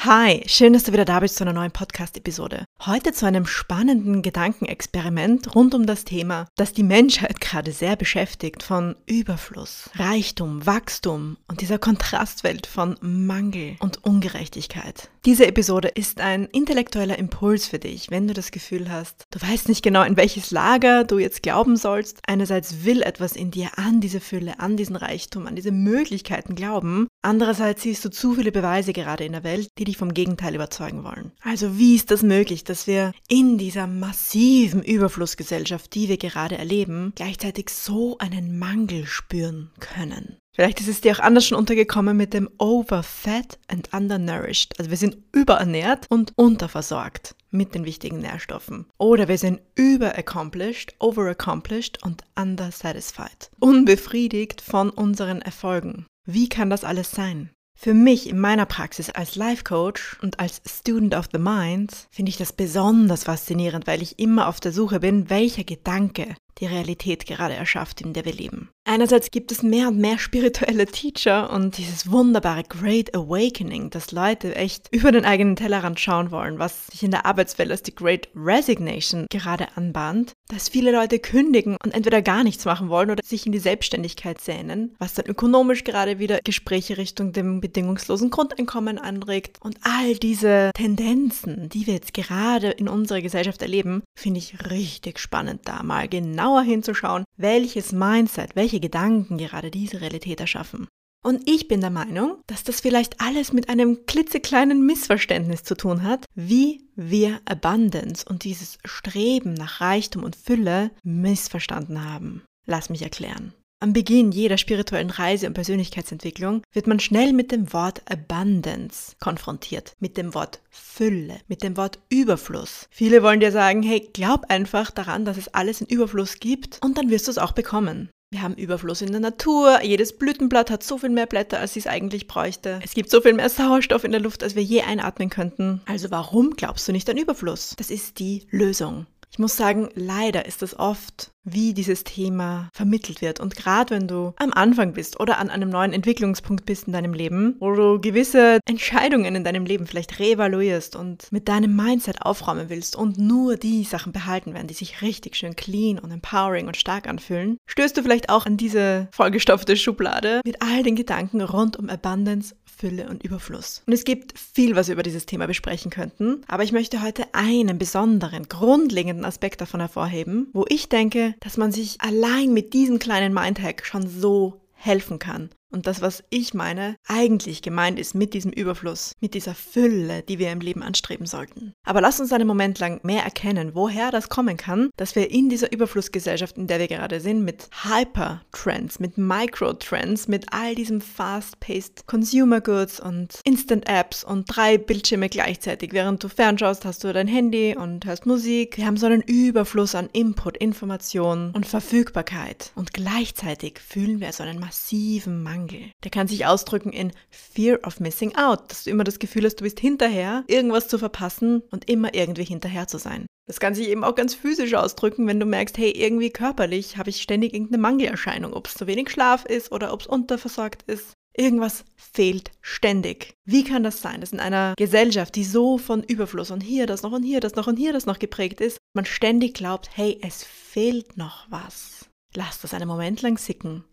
Hi, schön, dass du wieder da bist zu einer neuen Podcast-Episode. Heute zu einem spannenden Gedankenexperiment rund um das Thema, das die Menschheit gerade sehr beschäftigt von Überfluss, Reichtum, Wachstum und dieser Kontrastwelt von Mangel und Ungerechtigkeit. Diese Episode ist ein intellektueller Impuls für dich, wenn du das Gefühl hast, du weißt nicht genau, in welches Lager du jetzt glauben sollst. Einerseits will etwas in dir an diese Fülle, an diesen Reichtum, an diese Möglichkeiten glauben. Andererseits siehst du zu viele Beweise gerade in der Welt, die dich vom Gegenteil überzeugen wollen. Also wie ist das möglich, dass wir in dieser massiven Überflussgesellschaft, die wir gerade erleben, gleichzeitig so einen Mangel spüren können? Vielleicht ist es dir auch anders schon untergekommen mit dem Overfed and Undernourished. Also wir sind überernährt und unterversorgt mit den wichtigen Nährstoffen. Oder wir sind überaccomplished, overaccomplished und undersatisfied. Unbefriedigt von unseren Erfolgen. Wie kann das alles sein? Für mich in meiner Praxis als Life Coach und als Student of the Mind finde ich das besonders faszinierend, weil ich immer auf der Suche bin, welcher Gedanke die Realität gerade erschafft, in der wir leben. Einerseits gibt es mehr und mehr spirituelle Teacher und dieses wunderbare Great Awakening, dass Leute echt über den eigenen Tellerrand schauen wollen, was sich in der Arbeitswelt als die Great Resignation gerade anbahnt, dass viele Leute kündigen und entweder gar nichts machen wollen oder sich in die Selbstständigkeit sehnen, was dann ökonomisch gerade wieder Gespräche Richtung dem bedingungslosen Grundeinkommen anregt. Und all diese Tendenzen, die wir jetzt gerade in unserer Gesellschaft erleben, finde ich richtig spannend da mal genau genauer hinzuschauen, welches Mindset, welche Gedanken gerade diese Realität erschaffen. Und ich bin der Meinung, dass das vielleicht alles mit einem klitzekleinen Missverständnis zu tun hat, wie wir Abundance und dieses Streben nach Reichtum und Fülle missverstanden haben. Lass mich erklären. Am Beginn jeder spirituellen Reise und Persönlichkeitsentwicklung wird man schnell mit dem Wort Abundance konfrontiert, mit dem Wort Fülle, mit dem Wort Überfluss. Viele wollen dir sagen, hey, glaub einfach daran, dass es alles in Überfluss gibt und dann wirst du es auch bekommen. Wir haben Überfluss in der Natur, jedes Blütenblatt hat so viel mehr Blätter, als es eigentlich bräuchte. Es gibt so viel mehr Sauerstoff in der Luft, als wir je einatmen könnten. Also warum glaubst du nicht an Überfluss? Das ist die Lösung. Ich muss sagen, leider ist es oft wie dieses Thema vermittelt wird. Und gerade wenn du am Anfang bist oder an einem neuen Entwicklungspunkt bist in deinem Leben, wo du gewisse Entscheidungen in deinem Leben vielleicht reevaluierst und mit deinem Mindset aufräumen willst und nur die Sachen behalten werden, die sich richtig schön clean und empowering und stark anfühlen, stößt du vielleicht auch an diese vollgestopfte Schublade mit all den Gedanken rund um Abundance, Fülle und Überfluss. Und es gibt viel, was wir über dieses Thema besprechen könnten, aber ich möchte heute einen besonderen, grundlegenden Aspekt davon hervorheben, wo ich denke, dass man sich allein mit diesem kleinen Mindhack schon so helfen kann. Und das, was ich meine, eigentlich gemeint ist mit diesem Überfluss, mit dieser Fülle, die wir im Leben anstreben sollten. Aber lass uns einen Moment lang mehr erkennen, woher das kommen kann, dass wir in dieser Überflussgesellschaft, in der wir gerade sind, mit Hyper-Trends, mit Micro-Trends, mit all diesem fast-paced Consumer Goods und Instant-Apps und drei Bildschirme gleichzeitig. Während du fernschaust, hast du dein Handy und hörst Musik. Wir haben so einen Überfluss an Input, Information und Verfügbarkeit. Und gleichzeitig fühlen wir so einen massiven Mangel Mangel. Der kann sich ausdrücken in Fear of Missing Out, dass du immer das Gefühl hast, du bist hinterher, irgendwas zu verpassen und immer irgendwie hinterher zu sein. Das kann sich eben auch ganz physisch ausdrücken, wenn du merkst, hey, irgendwie körperlich habe ich ständig irgendeine Mangelerscheinung, ob es zu wenig Schlaf ist oder ob es unterversorgt ist. Irgendwas fehlt ständig. Wie kann das sein, dass in einer Gesellschaft, die so von Überfluss und hier das noch und hier das noch und hier das noch geprägt ist, man ständig glaubt, hey, es fehlt noch was. Lass das einen Moment lang sicken.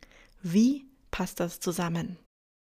Wie passt das zusammen?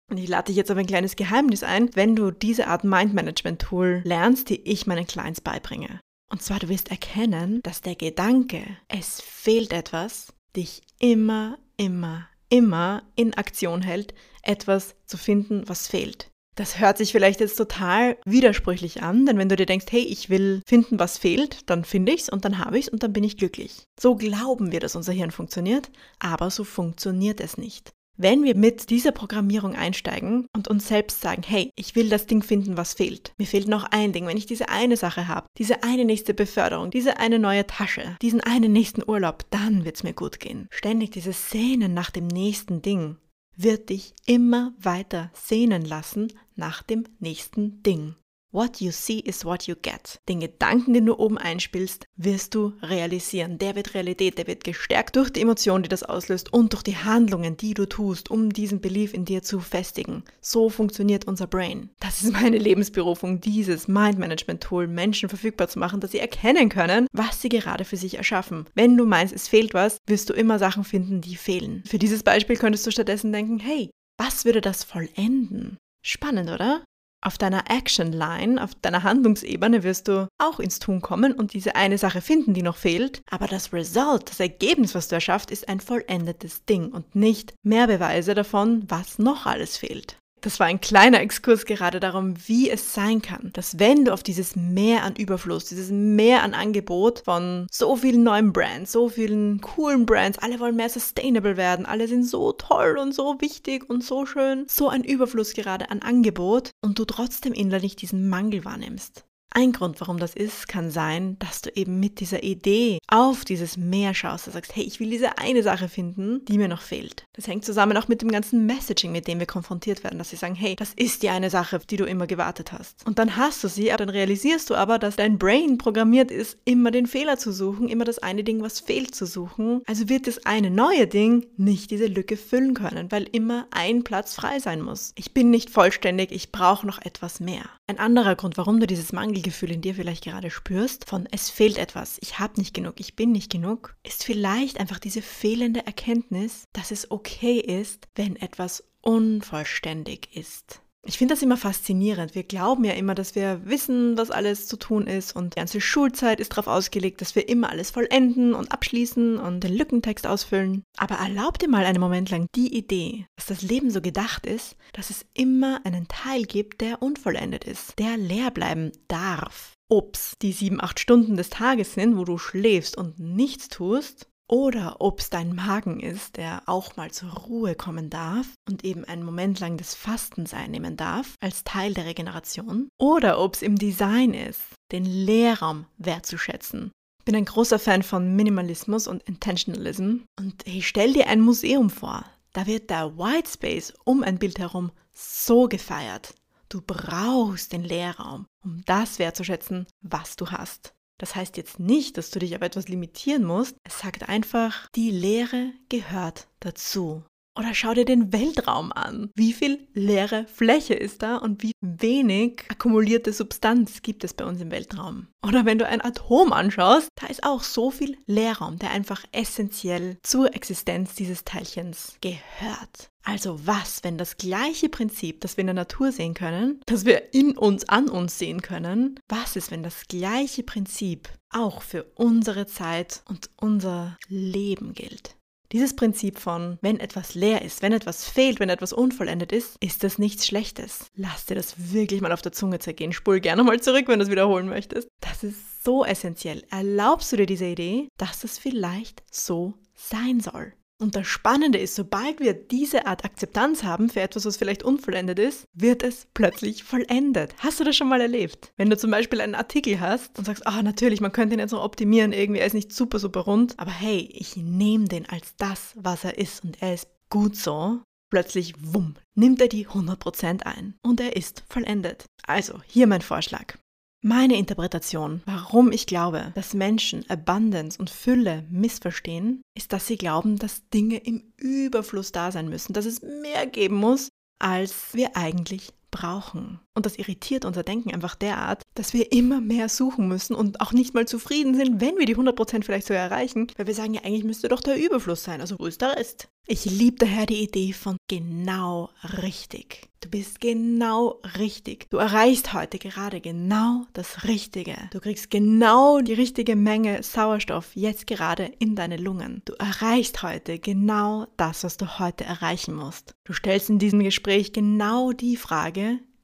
Und ich lade dich jetzt auf ein kleines Geheimnis ein, wenn du diese Art Mind-Management-Tool lernst, die ich meinen Clients beibringe. Und zwar, du wirst erkennen, dass der Gedanke, es fehlt etwas, dich immer, immer, immer in Aktion hält, etwas zu finden, was fehlt. Das hört sich vielleicht jetzt total widersprüchlich an, denn wenn du dir denkst, hey, ich will finden, was fehlt, dann finde ich's und dann habe ich's und dann bin ich glücklich. So glauben wir, dass unser Hirn funktioniert, aber so funktioniert es nicht. Wenn wir mit dieser Programmierung einsteigen und uns selbst sagen, hey, ich will das Ding finden, was fehlt. Mir fehlt noch ein Ding. Wenn ich diese eine Sache habe, diese eine nächste Beförderung, diese eine neue Tasche, diesen einen nächsten Urlaub, dann wird's mir gut gehen. Ständig dieses Sehnen nach dem nächsten Ding wird dich immer weiter sehnen lassen nach dem nächsten Ding. What you see is what you get. Den Gedanken, den du oben einspielst, wirst du realisieren. Der wird Realität, der wird gestärkt durch die Emotion, die das auslöst und durch die Handlungen, die du tust, um diesen Belief in dir zu festigen. So funktioniert unser Brain. Das ist meine Lebensberufung, dieses Mind Management Tool Menschen verfügbar zu machen, dass sie erkennen können, was sie gerade für sich erschaffen. Wenn du meinst, es fehlt was, wirst du immer Sachen finden, die fehlen. Für dieses Beispiel könntest du stattdessen denken, hey, was würde das vollenden? Spannend, oder? Auf deiner Action Line, auf deiner Handlungsebene wirst du auch ins Tun kommen und diese eine Sache finden, die noch fehlt. Aber das Result, das Ergebnis, was du erschaffst, ist ein vollendetes Ding und nicht mehr Beweise davon, was noch alles fehlt. Das war ein kleiner Exkurs gerade darum, wie es sein kann, dass wenn du auf dieses Mehr an Überfluss, dieses Mehr an Angebot von so vielen neuen Brands, so vielen coolen Brands, alle wollen mehr sustainable werden, alle sind so toll und so wichtig und so schön, so ein Überfluss gerade an Angebot und du trotzdem innerlich diesen Mangel wahrnimmst. Ein Grund, warum das ist, kann sein, dass du eben mit dieser Idee auf dieses Meer schaust und sagst, hey, ich will diese eine Sache finden, die mir noch fehlt. Das hängt zusammen auch mit dem ganzen Messaging, mit dem wir konfrontiert werden, dass sie sagen, hey, das ist die eine Sache, auf die du immer gewartet hast. Und dann hast du sie, dann realisierst du aber, dass dein Brain programmiert ist, immer den Fehler zu suchen, immer das eine Ding, was fehlt, zu suchen. Also wird das eine neue Ding nicht diese Lücke füllen können, weil immer ein Platz frei sein muss. Ich bin nicht vollständig, ich brauche noch etwas mehr. Ein anderer Grund, warum du dieses Mangelgefühl in dir vielleicht gerade spürst, von es fehlt etwas, ich habe nicht genug, ich bin nicht genug, ist vielleicht einfach diese fehlende Erkenntnis, dass es okay ist, wenn etwas unvollständig ist. Ich finde das immer faszinierend. Wir glauben ja immer, dass wir wissen, was alles zu tun ist und die ganze Schulzeit ist darauf ausgelegt, dass wir immer alles vollenden und abschließen und den Lückentext ausfüllen. Aber erlaub dir mal einen Moment lang die Idee, dass das Leben so gedacht ist, dass es immer einen Teil gibt, der unvollendet ist, der leer bleiben darf. Ob's die sieben, acht Stunden des Tages sind, wo du schläfst und nichts tust, oder ob es dein Magen ist, der auch mal zur Ruhe kommen darf und eben einen Moment lang des Fastens einnehmen darf, als Teil der Regeneration, oder ob es im Design ist, den Leerraum wertzuschätzen. Ich bin ein großer Fan von Minimalismus und Intentionalism und hey, stell dir ein Museum vor. Da wird der White Space um ein Bild herum so gefeiert. Du brauchst den Leerraum, um das wertzuschätzen, was du hast. Das heißt jetzt nicht, dass du dich auf etwas limitieren musst. Es sagt einfach, die Lehre gehört dazu. Oder schau dir den Weltraum an. Wie viel leere Fläche ist da und wie wenig akkumulierte Substanz gibt es bei uns im Weltraum? Oder wenn du ein Atom anschaust, da ist auch so viel Leerraum, der einfach essentiell zur Existenz dieses Teilchens gehört. Also was, wenn das gleiche Prinzip, das wir in der Natur sehen können, das wir in uns, an uns sehen können, was ist, wenn das gleiche Prinzip auch für unsere Zeit und unser Leben gilt? Dieses Prinzip von, wenn etwas leer ist, wenn etwas fehlt, wenn etwas unvollendet ist, ist das nichts Schlechtes. Lass dir das wirklich mal auf der Zunge zergehen. Spul gerne mal zurück, wenn du es wiederholen möchtest. Das ist so essentiell. Erlaubst du dir diese Idee, dass es vielleicht so sein soll? Und das Spannende ist, sobald wir diese Art Akzeptanz haben für etwas, was vielleicht unvollendet ist, wird es plötzlich vollendet. Hast du das schon mal erlebt? Wenn du zum Beispiel einen Artikel hast und sagst, ah, natürlich, man könnte ihn jetzt noch optimieren, irgendwie, er ist nicht super, super rund, aber hey, ich nehme den als das, was er ist und er ist gut so, plötzlich, wumm, nimmt er die 100% ein und er ist vollendet. Also, hier mein Vorschlag. Meine Interpretation, warum ich glaube, dass Menschen Abundance und Fülle missverstehen, ist, dass sie glauben, dass Dinge im Überfluss da sein müssen, dass es mehr geben muss, als wir eigentlich brauchen. Und das irritiert unser Denken einfach derart, dass wir immer mehr suchen müssen und auch nicht mal zufrieden sind, wenn wir die 100% vielleicht so erreichen, weil wir sagen, ja, eigentlich müsste doch der Überfluss sein. Also wo ist der Rest? Ich liebe daher die Idee von genau richtig. Du bist genau richtig. Du erreichst heute gerade genau das Richtige. Du kriegst genau die richtige Menge Sauerstoff jetzt gerade in deine Lungen. Du erreichst heute genau das, was du heute erreichen musst. Du stellst in diesem Gespräch genau die Frage,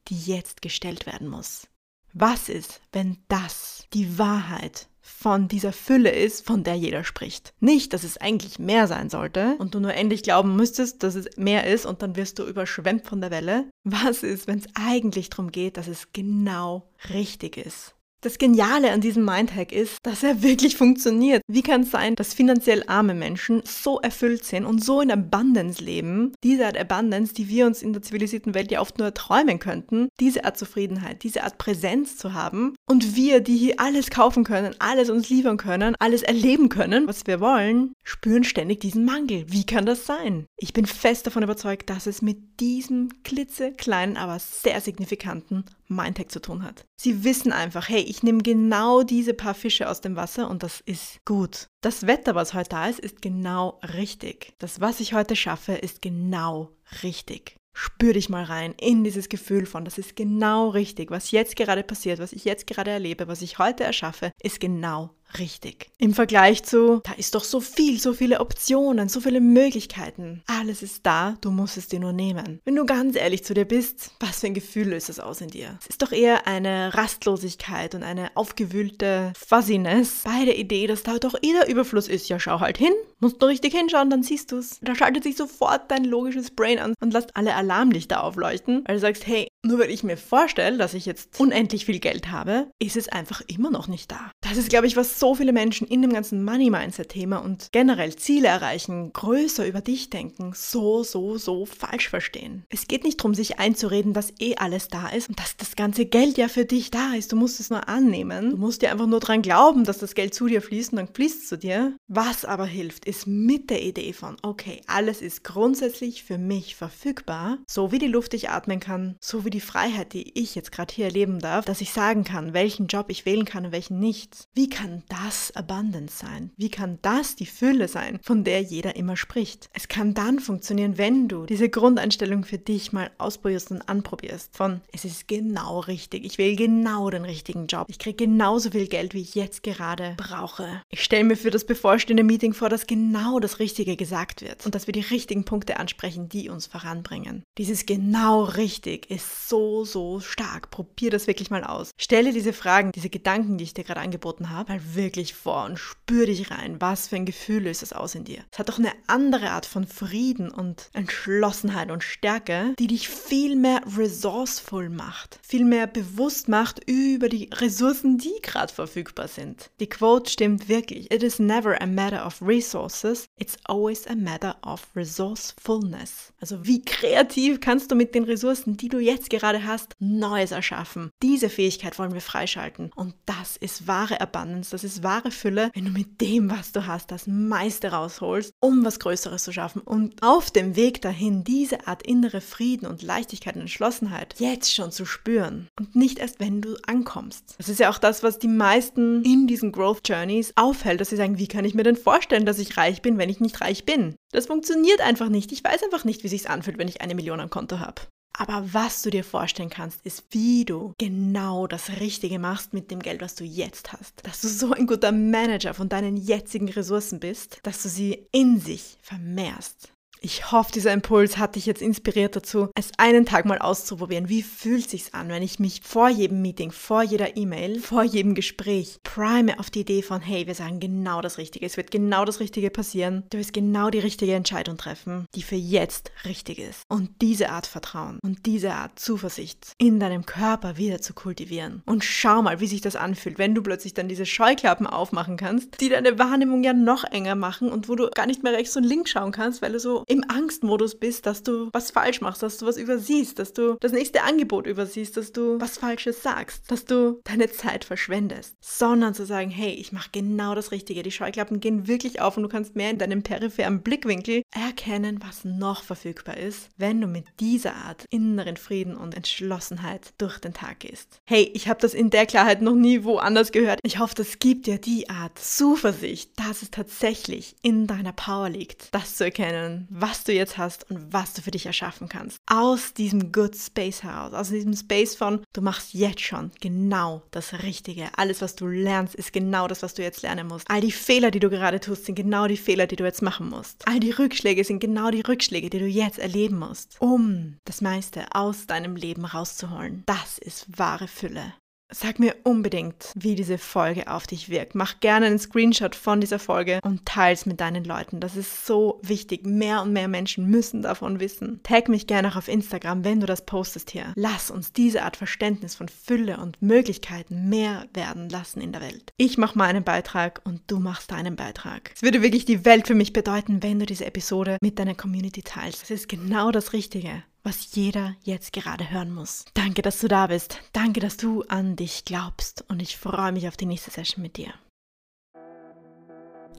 die jetzt gestellt werden muss. Was ist, wenn das die Wahrheit von dieser Fülle ist, von der jeder spricht. Nicht, dass es eigentlich mehr sein sollte und du nur endlich glauben müsstest, dass es mehr ist und dann wirst du überschwemmt von der Welle. Was ist, wenn es eigentlich darum geht, dass es genau richtig ist? Das Geniale an diesem Mindhack ist, dass er wirklich funktioniert. Wie kann es sein, dass finanziell arme Menschen so erfüllt sind und so in Abundance leben? Diese Art Abundance, die wir uns in der zivilisierten Welt ja oft nur träumen könnten. Diese Art Zufriedenheit, diese Art Präsenz zu haben. Und wir, die hier alles kaufen können, alles uns liefern können, alles erleben können, was wir wollen, spüren ständig diesen Mangel. Wie kann das sein? Ich bin fest davon überzeugt, dass es mit diesem klitzekleinen, aber sehr signifikanten Mindhack zu tun hat. Sie wissen einfach, hey, ich nehme genau diese paar Fische aus dem Wasser und das ist gut. Das Wetter, was heute da ist, ist genau richtig. Das, was ich heute schaffe, ist genau richtig. Spür dich mal rein in dieses Gefühl von, das ist genau richtig. Was jetzt gerade passiert, was ich jetzt gerade erlebe, was ich heute erschaffe, ist genau richtig. Im Vergleich zu, da ist doch so viel, so viele Optionen, so viele Möglichkeiten. Alles ist da, du musst es dir nur nehmen. Wenn du ganz ehrlich zu dir bist, was für ein Gefühl löst es aus in dir? Es ist doch eher eine Rastlosigkeit und eine aufgewühlte Fuzziness bei der Idee, dass da doch eh der Überfluss ist. Ja, schau halt hin, musst nur richtig hinschauen, dann siehst du es. Da schaltet sich sofort dein logisches Brain an und lässt alle Alarmlichter aufleuchten, weil du sagst, hey, nur weil ich mir vorstelle, dass ich jetzt unendlich viel Geld habe, ist es einfach immer noch nicht da. Das ist, glaube ich, was so viele Menschen in dem ganzen Money-Mindset-Thema und generell Ziele erreichen, größer über dich denken, so, so, so falsch verstehen. Es geht nicht darum, sich einzureden, dass eh alles da ist und dass das ganze Geld ja für dich da ist. Du musst es nur annehmen. Du musst dir einfach nur dran glauben, dass das Geld zu dir fließt und dann fließt es zu dir. Was aber hilft, ist mit der Idee von, okay, alles ist grundsätzlich für mich verfügbar, so wie die Luft ich atmen kann, so wie die Freiheit, die ich jetzt gerade hier erleben darf, dass ich sagen kann, welchen Job ich wählen kann und welchen nicht. Wie kann das Abundance sein? Wie kann das die Fülle sein, von der jeder immer spricht? Es kann dann funktionieren, wenn du diese Grundeinstellung für dich mal ausprobierst und anprobierst. Von es ist genau richtig, ich wähle genau den richtigen Job, ich kriege genauso viel Geld, wie ich jetzt gerade brauche. Ich stelle mir für das bevorstehende Meeting vor, dass genau das Richtige gesagt wird und dass wir die richtigen Punkte ansprechen, die uns voranbringen. Dieses genau richtig ist so, so stark. Probier das wirklich mal aus. Stelle diese Fragen, diese Gedanken, die ich dir gerade angeboten habe, mal wirklich vor und spür dich rein. Was für ein Gefühl löst es aus in dir? Es hat doch eine andere Art von Frieden und Entschlossenheit und Stärke, die dich viel mehr resourceful macht, viel mehr bewusst macht über die Ressourcen, die gerade verfügbar sind. Die Quote stimmt wirklich. It is never a matter of resources, it's always a matter of resourcefulness. Also wie kreativ kannst du mit den Ressourcen, die du jetzt gerade hast, Neues erschaffen? Diese Fähigkeit wollen wir freischalten und das ist wahre Abundance, das ist wahre Fülle, wenn du mit dem, was du hast, das meiste rausholst, um was Größeres zu schaffen und auf dem Weg dahin diese Art innere Frieden und Leichtigkeit und Entschlossenheit jetzt schon zu spüren und nicht erst, wenn du ankommst. Das ist ja auch das, was die meisten in diesen Growth Journeys aufhält, dass sie sagen, wie kann ich mir denn vorstellen, dass ich reich bin, wenn ich nicht reich bin? Das funktioniert einfach nicht. Ich weiß einfach nicht, wie sich's anfühlt, wenn ich eine Million am Konto habe. Aber was du dir vorstellen kannst, ist, wie du genau das Richtige machst mit dem Geld, was du jetzt hast. Dass du so ein guter Manager von deinen jetzigen Ressourcen bist, dass du sie in sich vermehrst. Ich hoffe, dieser Impuls hat dich jetzt inspiriert dazu, es einen Tag mal auszuprobieren. Wie fühlt sich's an, wenn ich mich vor jedem Meeting, vor jeder E-Mail, vor jedem Gespräch prime auf die Idee von, hey, wir sagen genau das Richtige. Es wird genau das Richtige passieren. Du wirst genau die richtige Entscheidung treffen, die für jetzt richtig ist. Und diese Art Vertrauen und diese Art Zuversicht in deinem Körper wieder zu kultivieren. Und schau mal, wie sich das anfühlt, wenn du plötzlich dann diese Scheuklappen aufmachen kannst, die deine Wahrnehmung ja noch enger machen und wo du gar nicht mehr rechts und links schauen kannst, weil du so im Angstmodus bist, dass du was falsch machst, dass du was übersiehst, dass du das nächste Angebot übersiehst, dass du was Falsches sagst, dass du deine Zeit verschwendest, sondern zu sagen, hey, ich mache genau das Richtige. Die Scheuklappen gehen wirklich auf und du kannst mehr in deinem peripheren Blickwinkel erkennen, was noch verfügbar ist, wenn du mit dieser Art inneren Frieden und Entschlossenheit durch den Tag gehst. Hey, ich habe das in der Klarheit noch nie woanders gehört. Ich hoffe, das gibt dir die Art Zuversicht, dass es tatsächlich in deiner Power liegt, das zu erkennen, was du jetzt hast und was du für dich erschaffen kannst. Aus diesem Good Space heraus, aus diesem Space von, du machst jetzt schon genau das Richtige. Alles, was du lernst, ist genau das, was du jetzt lernen musst. All die Fehler, die du gerade tust, sind genau die Fehler, die du jetzt machen musst. All die Rückschläge sind genau die Rückschläge, die du jetzt erleben musst, um das meiste aus deinem Leben rauszuholen. Das ist wahre Fülle. Sag mir unbedingt, wie diese Folge auf dich wirkt. Mach gerne einen Screenshot von dieser Folge und teils mit deinen Leuten. Das ist so wichtig. Mehr und mehr Menschen müssen davon wissen. Tag mich gerne auch auf Instagram, wenn du das postest hier. Lass uns diese Art Verständnis von Fülle und Möglichkeiten mehr werden lassen in der Welt. Ich mache meinen Beitrag und du machst deinen Beitrag. Es würde wirklich die Welt für mich bedeuten, wenn du diese Episode mit deiner Community teilst. Das ist genau das Richtige was jeder jetzt gerade hören muss. Danke, dass du da bist. Danke, dass du an dich glaubst. Und ich freue mich auf die nächste Session mit dir.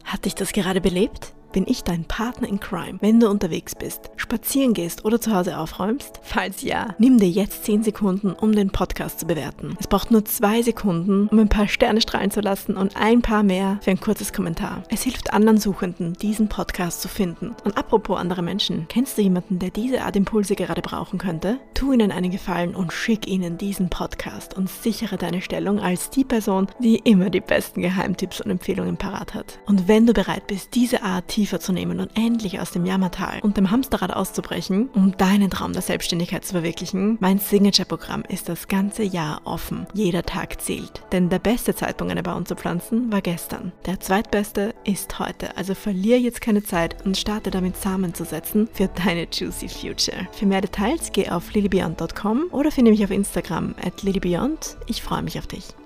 Hat dich das gerade belebt? Bin ich dein Partner in Crime, wenn du unterwegs bist, spazieren gehst oder zu Hause aufräumst? Falls ja, nimm dir jetzt 10 Sekunden, um den Podcast zu bewerten. Es braucht nur 2 Sekunden, um ein paar Sterne strahlen zu lassen und ein paar mehr für ein kurzes Kommentar. Es hilft anderen Suchenden, diesen Podcast zu finden. Und apropos andere Menschen, kennst du jemanden, der diese Art Impulse gerade brauchen könnte? Tu ihnen einen Gefallen und schick ihnen diesen Podcast und sichere deine Stellung als die Person, die immer die besten Geheimtipps und Empfehlungen parat hat. Und wenn du bereit bist, diese Art tiefer zu nehmen und endlich aus dem Jammertal und dem Hamsterrad auszubrechen, um deinen Traum der Selbstständigkeit zu verwirklichen, mein Signature-Programm ist das ganze Jahr offen. Jeder Tag zählt. Denn der beste Zeitpunkt, eine Baum zu pflanzen, war gestern. Der zweitbeste ist heute. Also verliere jetzt keine Zeit und starte damit Samen zu setzen für deine Juicy Future. Für mehr Details geh auf lilybeyond.com oder finde mich auf Instagram at lilybeyond. Ich freue mich auf dich.